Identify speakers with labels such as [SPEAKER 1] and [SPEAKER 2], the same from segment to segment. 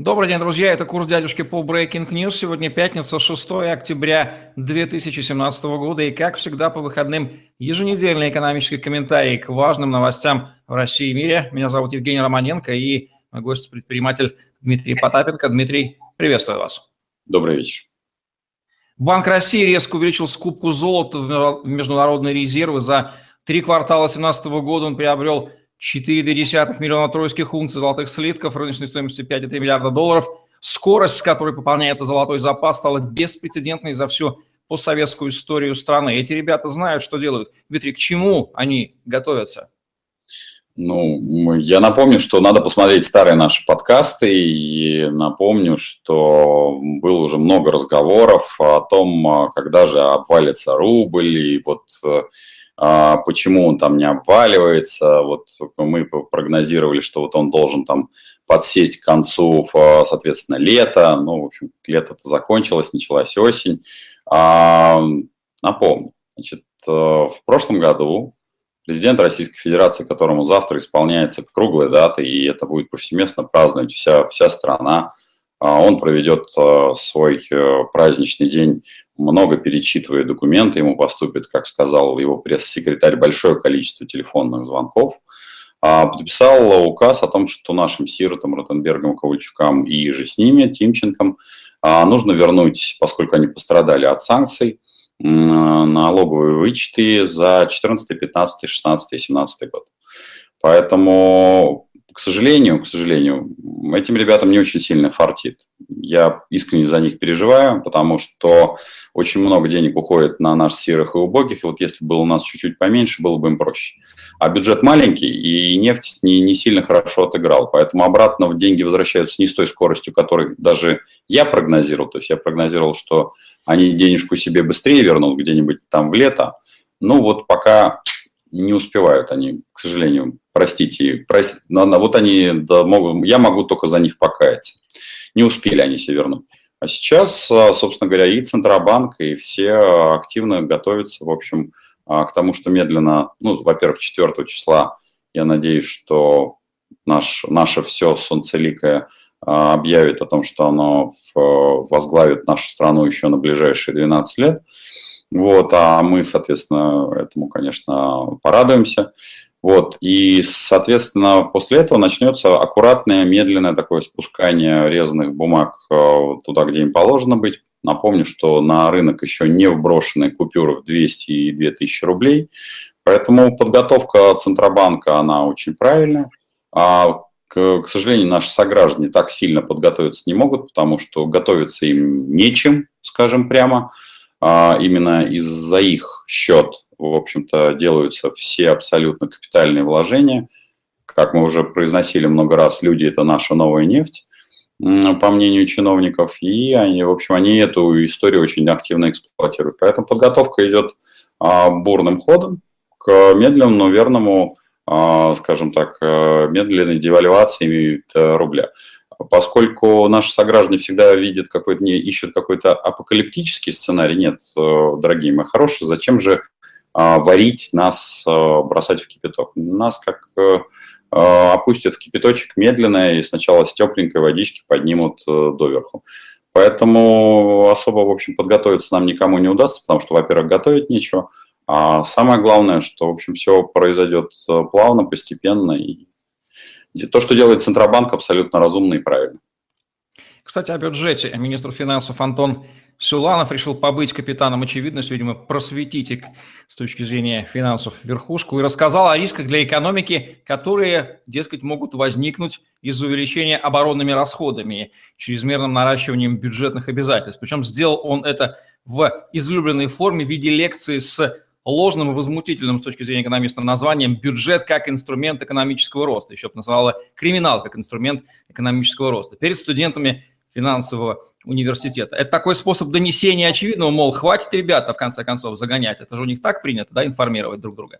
[SPEAKER 1] Добрый день, друзья. Это курс дядюшки по Breaking News. Сегодня пятница, 6 октября 2017 года. И, как всегда, по выходным еженедельный экономический комментарий к важным новостям в России и мире. Меня зовут Евгений Романенко и мой гость предприниматель Дмитрий Потапенко. Дмитрий, приветствую вас.
[SPEAKER 2] Добрый вечер.
[SPEAKER 1] Банк России резко увеличил скупку золота в международные резервы. За три квартала 2017 года он приобрел 4,2 миллиона тройских унций золотых слитков рыночной стоимостью 5,3 миллиарда долларов. Скорость, с которой пополняется золотой запас, стала беспрецедентной за всю постсоветскую историю страны. Эти ребята знают, что делают. Дмитрий, к чему они готовятся?
[SPEAKER 2] Ну, я напомню, что надо посмотреть старые наши подкасты, и напомню, что было уже много разговоров о том, когда же обвалится рубль, и вот а, почему он там не обваливается. Вот мы прогнозировали, что вот он должен там подсесть к концу, соответственно, лета. Ну, в общем, лето-то закончилось, началась осень. А, напомню, значит, э, в прошлом году президент Российской Федерации, которому завтра исполняется круглая дата, и это будет повсеместно праздновать вся, вся страна, а, он проведет э, свой э, праздничный день много перечитывая документы, ему поступит, как сказал его пресс-секретарь, большое количество телефонных звонков. А, подписал указ о том, что нашим сиротам, Ротенбергам, Ковальчукам и же с ними, Тимченком, а, нужно вернуть, поскольку они пострадали от санкций, налоговые вычеты за 14, 15, 16, 17 год. Поэтому к сожалению, к сожалению, этим ребятам не очень сильно фартит. Я искренне за них переживаю, потому что очень много денег уходит на наш серых и убогих, и вот если бы было у нас чуть-чуть поменьше, было бы им проще. А бюджет маленький, и нефть не, не сильно хорошо отыграл, поэтому обратно деньги возвращаются не с той скоростью, которой даже я прогнозировал, то есть я прогнозировал, что они денежку себе быстрее вернут где-нибудь там в лето, ну вот пока не успевают они, к сожалению, простите, простите вот они, да, могут, я могу только за них покаяться. Не успели они себе вернуть. А сейчас, а, собственно говоря, и Центробанк, и все активно готовятся, в общем, а, к тому, что медленно, ну, во-первых, 4 числа, я надеюсь, что наш, наше все солнцеликое а, объявит о том, что оно возглавит нашу страну еще на ближайшие 12 лет. Вот, а мы, соответственно, этому, конечно, порадуемся. Вот, и, соответственно, после этого начнется аккуратное, медленное такое спускание резных бумаг э, туда, где им положено быть. Напомню, что на рынок еще не вброшены купюры в 200 и 2000 рублей, поэтому подготовка Центробанка, она очень правильная. А, к, к сожалению, наши сограждане так сильно подготовиться не могут, потому что готовиться им нечем, скажем прямо. А, именно из-за их счет, в общем-то, делаются все абсолютно капитальные вложения. Как мы уже произносили много раз, люди – это наша новая нефть, по мнению чиновников, и они, в общем, они эту историю очень активно эксплуатируют. Поэтому подготовка идет а, бурным ходом к медленному, но верному, а, скажем так, э, медленной девальвации рубля поскольку наши сограждане всегда видят какой-то, не ищут какой-то апокалиптический сценарий, нет, э, дорогие мои хорошие, зачем же а, варить нас, э, бросать в кипяток? Нас как э, опустят в кипяточек медленно и сначала с тепленькой водички поднимут доверху. Поэтому особо, в общем, подготовиться нам никому не удастся, потому что, во-первых, готовить нечего, а самое главное, что, в общем, все произойдет плавно, постепенно, и то, что делает Центробанк, абсолютно разумно и правильно.
[SPEAKER 1] Кстати, о бюджете. Министр финансов Антон Сюланов решил побыть капитаном очевидность, видимо, просветить с точки зрения финансов верхушку и рассказал о рисках для экономики, которые, дескать, могут возникнуть из-за увеличения оборонными расходами, чрезмерным наращиванием бюджетных обязательств. Причем сделал он это в излюбленной форме в виде лекции с ложным и возмутительным с точки зрения экономиста названием «бюджет как инструмент экономического роста». Еще бы назвала «криминал как инструмент экономического роста» перед студентами финансового университета. Это такой способ донесения очевидного, мол, хватит, ребята, в конце концов, загонять. Это же у них так принято, да, информировать друг друга.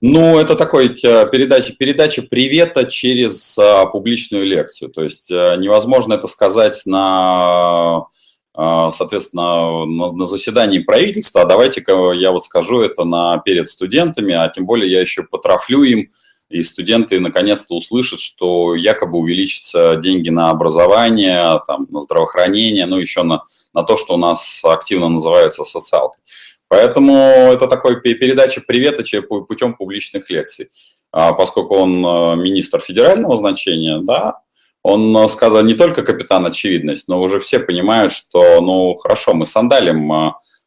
[SPEAKER 2] Ну, это такой передача, передача привета через а, публичную лекцию. То есть а, невозможно это сказать на соответственно, на, на заседании правительства, а давайте-ка я вот скажу это на, перед студентами, а тем более я еще потрафлю им и студенты наконец-то услышат, что якобы увеличатся деньги на образование, там, на здравоохранение, ну, еще на, на то, что у нас активно называется социалкой. Поэтому это такой передача приветоча путем публичных лекций. А поскольку он э, министр федерального значения, да, он э, сказал не только капитан очевидность, но уже все понимают, что, ну, хорошо, мы сандалим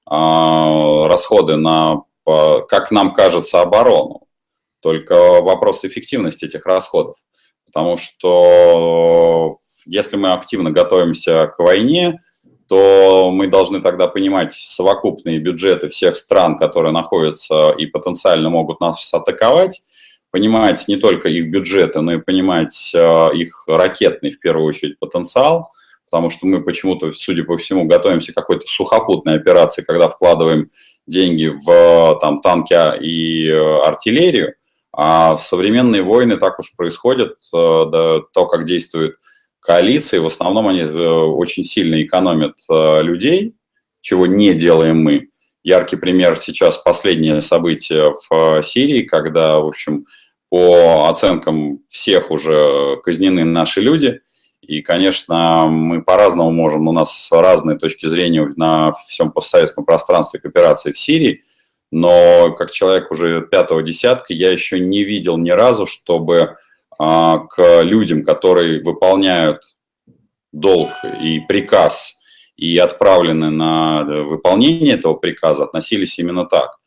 [SPEAKER 2] а, расходы на, как нам кажется, оборону. Только вопрос эффективности этих расходов. Потому что если мы активно готовимся к войне, то мы должны тогда понимать совокупные бюджеты всех стран, которые находятся и потенциально могут нас атаковать, понимать не только их бюджеты, но и понимать э, их ракетный, в первую очередь, потенциал, потому что мы почему-то, судя по всему, готовимся к какой-то сухопутной операции, когда вкладываем деньги в там, танки и э, артиллерию, а современные войны так уж происходят, э, да, то, как действует коалиции, в основном они очень сильно экономят людей, чего не делаем мы. Яркий пример сейчас последнее событие в Сирии, когда, в общем, по оценкам всех уже казнены наши люди. И, конечно, мы по-разному можем, у нас разные точки зрения на всем постсоветском пространстве к операции в Сирии, но как человек уже пятого десятка я еще не видел ни разу, чтобы а, к людям, которые выполняют долг и приказ и отправлены на выполнение этого приказа, относились именно так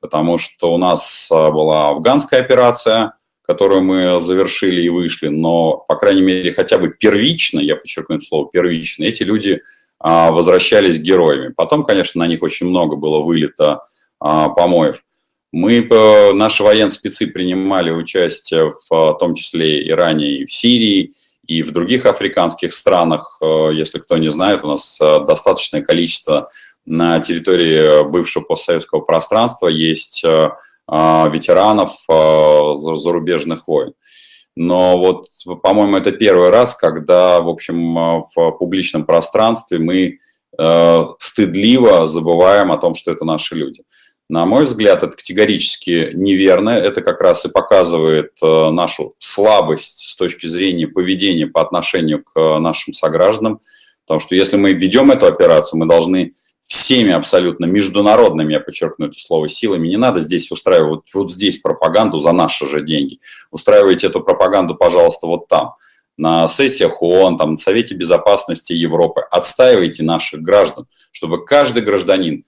[SPEAKER 2] потому что у нас а, была афганская операция, которую мы завершили и вышли, но, по крайней мере, хотя бы первично, я подчеркну это слово первично, эти люди а, возвращались героями. Потом, конечно, на них очень много было вылито а, помоев. Мы, э, наши военные спецы принимали участие в том числе и ранее и в Сирии, и в других африканских странах. Э, если кто не знает, у нас э, достаточное количество на территории бывшего постсоветского пространства есть э, ветеранов э, зарубежных войн. Но вот, по-моему, это первый раз, когда, в общем, э, в публичном пространстве мы стыдливо забываем о том, что это наши люди. На мой взгляд, это категорически неверно. Это как раз и показывает нашу слабость с точки зрения поведения по отношению к нашим согражданам. Потому что если мы ведем эту операцию, мы должны всеми абсолютно международными, я подчеркну это слово, силами. Не надо здесь устраивать вот здесь пропаганду за наши же деньги. Устраивайте эту пропаганду, пожалуйста, вот там, на сессиях ООН, там, на Совете Безопасности Европы. Отстаивайте наших граждан, чтобы каждый гражданин,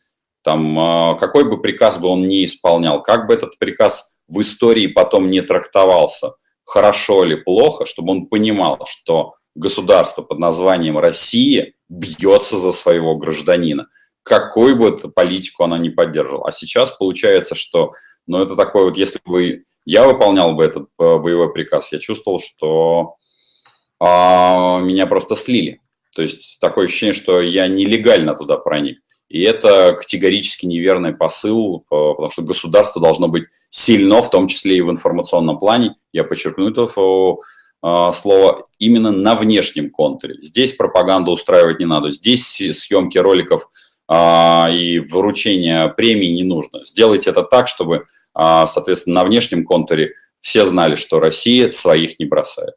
[SPEAKER 2] там, а, какой бы приказ бы он ни исполнял, как бы этот приказ в истории потом не трактовался, хорошо или плохо, чтобы он понимал, что государство под названием Россия бьется за своего гражданина какой бы политику она не поддерживала. А сейчас получается, что, ну, это такое вот, если бы я выполнял бы этот э, боевой приказ, я чувствовал, что а, меня просто слили. То есть такое ощущение, что я нелегально туда проник. И это категорически неверный посыл, потому что государство должно быть сильно, в том числе и в информационном плане. Я подчеркну это э, слово именно на внешнем контуре. Здесь пропаганду устраивать не надо. Здесь съемки роликов – а, и вручение премии не нужно. Сделайте это так, чтобы, а, соответственно, на внешнем контуре все знали, что Россия своих не бросает.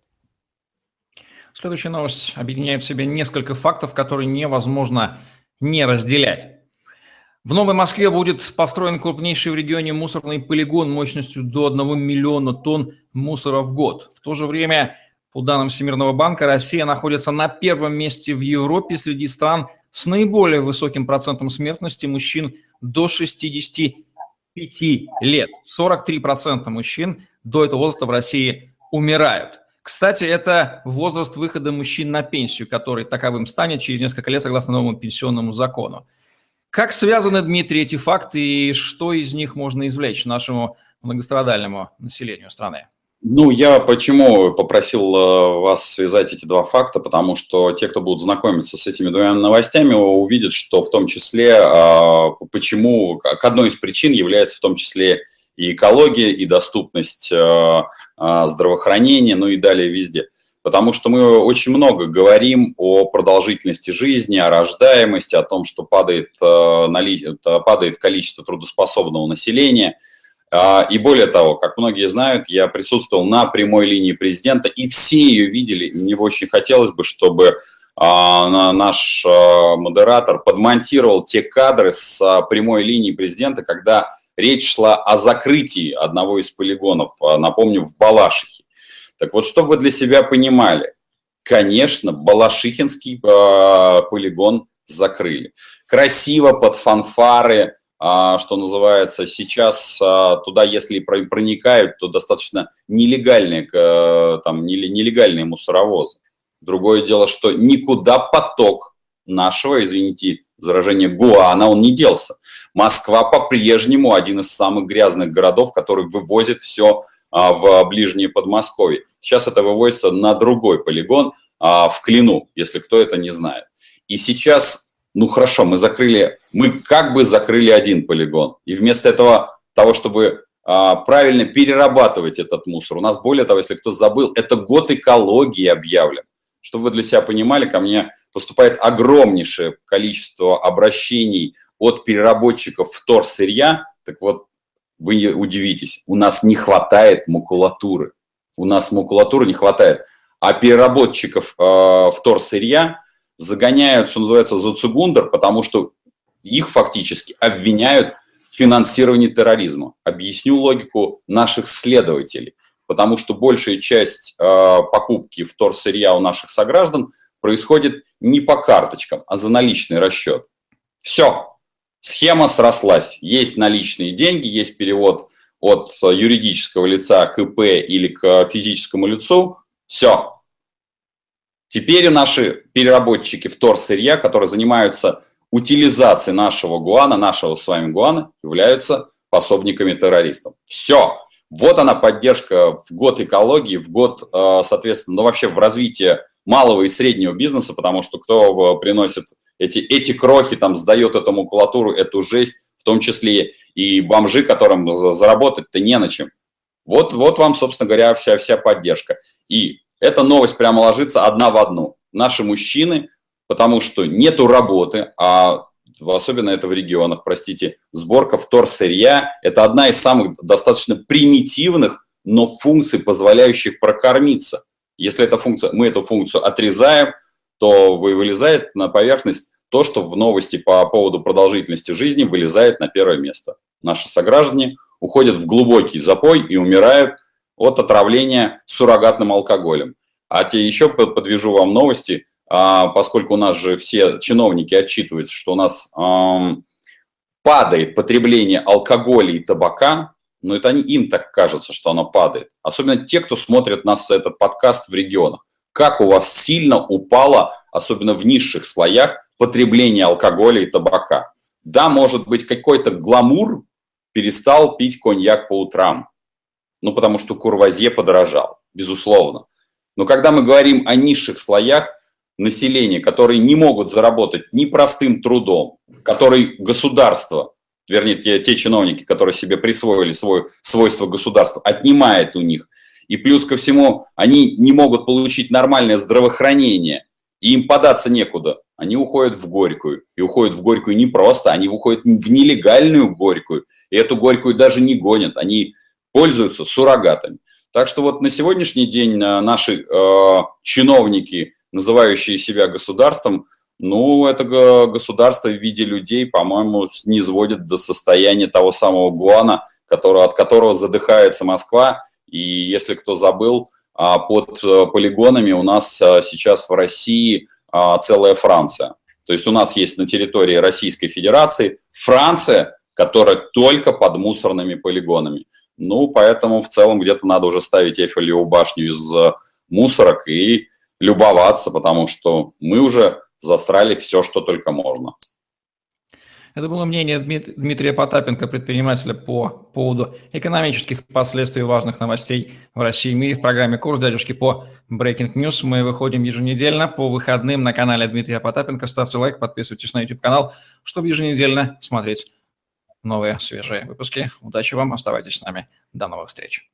[SPEAKER 1] Следующая новость объединяет в себе несколько фактов, которые невозможно не разделять. В Новой Москве будет построен крупнейший в регионе мусорный полигон мощностью до 1 миллиона тонн мусора в год. В то же время, по данным Всемирного банка, Россия находится на первом месте в Европе среди стран – с наиболее высоким процентом смертности мужчин до 65 лет. 43% мужчин до этого возраста в России умирают. Кстати, это возраст выхода мужчин на пенсию, который таковым станет через несколько лет согласно новому пенсионному закону. Как связаны, Дмитрий, эти факты и что из них можно извлечь нашему многострадальному населению страны?
[SPEAKER 2] Ну, я почему попросил э, вас связать эти два факта, потому что те, кто будут знакомиться с этими двумя новостями, увидят, что в том числе, а, почему, к одной из причин является в том числе и экология, и доступность э, а, здравоохранения, ну и далее везде. Потому что мы очень много говорим о продолжительности жизни, о рождаемости, о том, что падает, э, падает количество трудоспособного населения – и более того, как многие знают, я присутствовал на прямой линии президента, и все ее видели. Мне очень хотелось бы, чтобы наш модератор подмонтировал те кадры с прямой линии президента, когда речь шла о закрытии одного из полигонов, напомню, в Балашихе. Так вот, чтобы вы для себя понимали, конечно, Балашихинский полигон закрыли. Красиво под фанфары, а, что называется, сейчас а, туда, если проникают, то достаточно нелегальные, там, нелегальные мусоровозы. Другое дело, что никуда поток нашего, извините, заражения ГУАНа, он не делся. Москва по-прежнему один из самых грязных городов, который вывозит все а, в ближнее Подмосковье. Сейчас это вывозится на другой полигон, в Клину, если кто это не знает. И сейчас ну хорошо, мы закрыли, мы как бы закрыли один полигон. И вместо этого, того, чтобы а, правильно перерабатывать этот мусор, у нас более того, если кто забыл, это год экологии объявлен. Чтобы вы для себя понимали, ко мне поступает огромнейшее количество обращений от переработчиков вторсырья. Так вот, вы удивитесь, у нас не хватает макулатуры. У нас макулатуры не хватает. А переработчиков э, вторсырья загоняют, что называется, за цугундер, потому что их фактически обвиняют в финансировании терроризма. Объясню логику наших следователей. Потому что большая часть э, покупки вторсырья у наших сограждан происходит не по карточкам, а за наличный расчет. Все, схема срослась. Есть наличные деньги, есть перевод от юридического лица к ИП или к физическому лицу. Все, Теперь наши переработчики вторсырья, которые занимаются утилизацией нашего гуана, нашего с вами гуана, являются пособниками террористов. Все. Вот она поддержка в год экологии, в год, э, соответственно, ну вообще в развитии малого и среднего бизнеса, потому что кто э, приносит эти, эти крохи, там, сдает эту макулатуру, эту жесть, в том числе и бомжи, которым заработать-то не на чем. Вот, вот вам, собственно говоря, вся, вся поддержка. И эта новость прямо ложится одна в одну. Наши мужчины, потому что нету работы, а особенно это в регионах, простите, сборка вторсырья – это одна из самых достаточно примитивных, но функций, позволяющих прокормиться. Если эта функция, мы эту функцию отрезаем, то вылезает на поверхность то, что в новости по поводу продолжительности жизни вылезает на первое место. Наши сограждане уходят в глубокий запой и умирают от отравления суррогатным алкоголем. А те еще подвяжу вам новости, поскольку у нас же все чиновники отчитываются, что у нас падает потребление алкоголя и табака, но это они, им так кажется, что оно падает. Особенно те, кто смотрит нас этот подкаст в регионах. Как у вас сильно упало, особенно в низших слоях, потребление алкоголя и табака. Да, может быть, какой-то гламур перестал пить коньяк по утрам, ну, потому что курвазье подорожал, безусловно. Но когда мы говорим о низших слоях населения, которые не могут заработать ни простым трудом, который государство, вернее, те, те чиновники, которые себе присвоили свой, свойство государства, отнимает у них, и плюс ко всему они не могут получить нормальное здравоохранение, и им податься некуда, они уходят в Горькую. И уходят в Горькую не просто, они уходят в нелегальную Горькую. И эту Горькую даже не гонят, они пользуются суррогатами. Так что вот на сегодняшний день э, наши э, чиновники, называющие себя государством, ну, это государство в виде людей, по-моему, не сводит до состояния того самого Гуана, который, от которого задыхается Москва. И если кто забыл, а, под э, полигонами у нас э, сейчас в России а, целая Франция. То есть у нас есть на территории Российской Федерации Франция, которая только под мусорными полигонами. Ну, поэтому в целом где-то надо уже ставить Эйфелеву башню из э, мусорок и любоваться, потому что мы уже засрали все, что только можно.
[SPEAKER 1] Это было мнение Дмитрия Потапенко, предпринимателя по поводу экономических последствий важных новостей в России и мире в программе «Курс дядюшки» по Breaking News. Мы выходим еженедельно по выходным на канале Дмитрия Потапенко. Ставьте лайк, подписывайтесь на YouTube-канал, чтобы еженедельно смотреть новые свежие выпуски. Удачи вам, оставайтесь с нами. До новых встреч.